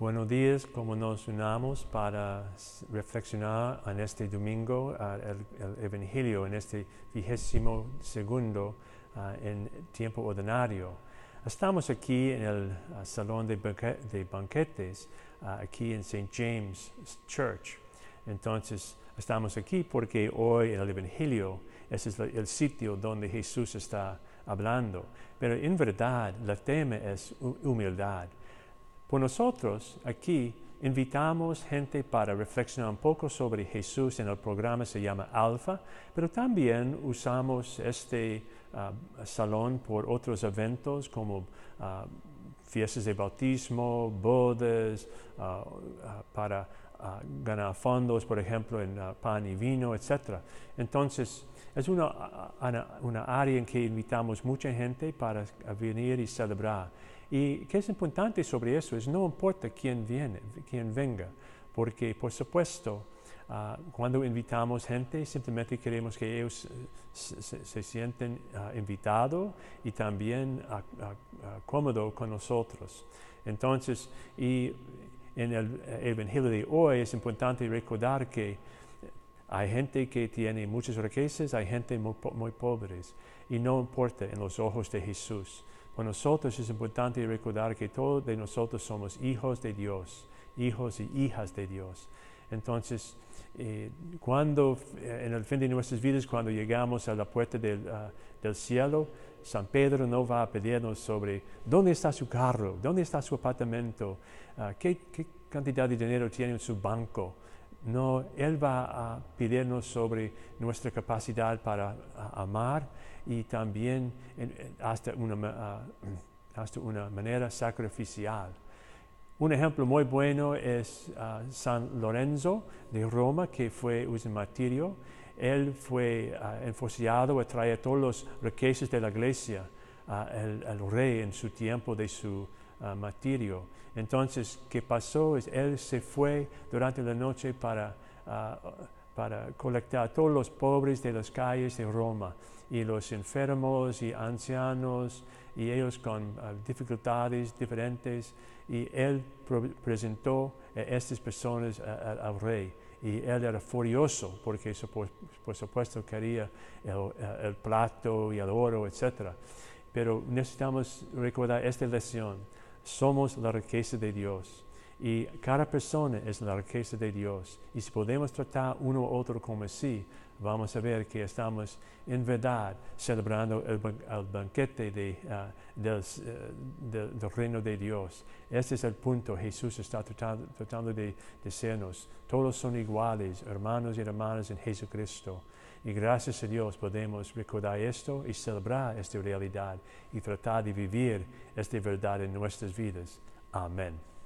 Buenos días, como nos unamos para reflexionar en este domingo el, el, Evangelio, en este vigésimo segundo uh, en tiempo ordinario. Estamos aquí en el uh, salón de, de banquetes, aquí en St. James Church. Entonces, estamos aquí porque hoy en el Evangelio ese es el sitio donde Jesús está hablando. Pero en verdad, el tema es humildad. Por nosotros aquí invitamos gente para reflexionar un poco sobre Jesús en el programa se llama Alfa, pero también usamos este uh, salón por otros eventos como uh, fiestas de bautismo, bodas, uh, para ganar fondos, por ejemplo, en pan y vino, etc. Entonces, es una, una, área en que invitamos mucha gente para venir y celebrar. Y que es importante sobre eso es no importa quién viene, quién venga, porque por supuesto uh, cuando invitamos gente simplemente queremos que ellos se, se, sienten uh, invitados y también uh, cómodos con nosotros. Entonces, y en el Evangelio de hoy es importante recordar que hay gente que tiene muchas riquezas, hay gente muy, muy pobres y no importa en los ojos de Jesús. Para nosotros es importante recordar que todos de nosotros somos hijos de Dios, hijos y hijas de Dios. Entonces, eh, cuando eh, en el fin de nuestras vidas, cuando llegamos a la puerta del, del, cielo, San Pedro no va a pedirnos sobre dónde está su carro, dónde está su apartamento, uh, qué, cantidad de dinero tiene en su banco. No, Él va a pedirnos sobre nuestra capacidad para amar y también hasta, una, ah, hasta una manera sacrificial. Un ejemplo muy bueno es ah, San Lorenzo de Roma, que fue un martirio. Él fue uh, enforciado a traer todos los riquezas de la iglesia al rey en su tiempo de su martirio. Entonces, ¿qué pasó? Él se fue durante la noche para, para colectar a todos los pobres de las calles de Roma y los enfermos y ancianos y ellos con uh, dificultades diferentes y él presentó a estas personas al rey y él era furioso porque por, supuesto quería el, el, plato y el oro, etc. Pero necesitamos recordar esta lección. Somos la riqueza de Dios y cada persona es la riqueza de Dios. Y si podemos tratar uno u otro como así, vamos a ver que estamos en verdad celebrando el, banquete del, uh, del, reino de Dios. Este es el punto. Jesús está tratando, tratando de decirnos, todos son iguales, hermanos y hermanas en Jesucristo. Y gracias a Dios podemos recordar esto y celebrar esta realidad y tratar de vivir esta verdad en nuestras vidas. Amén.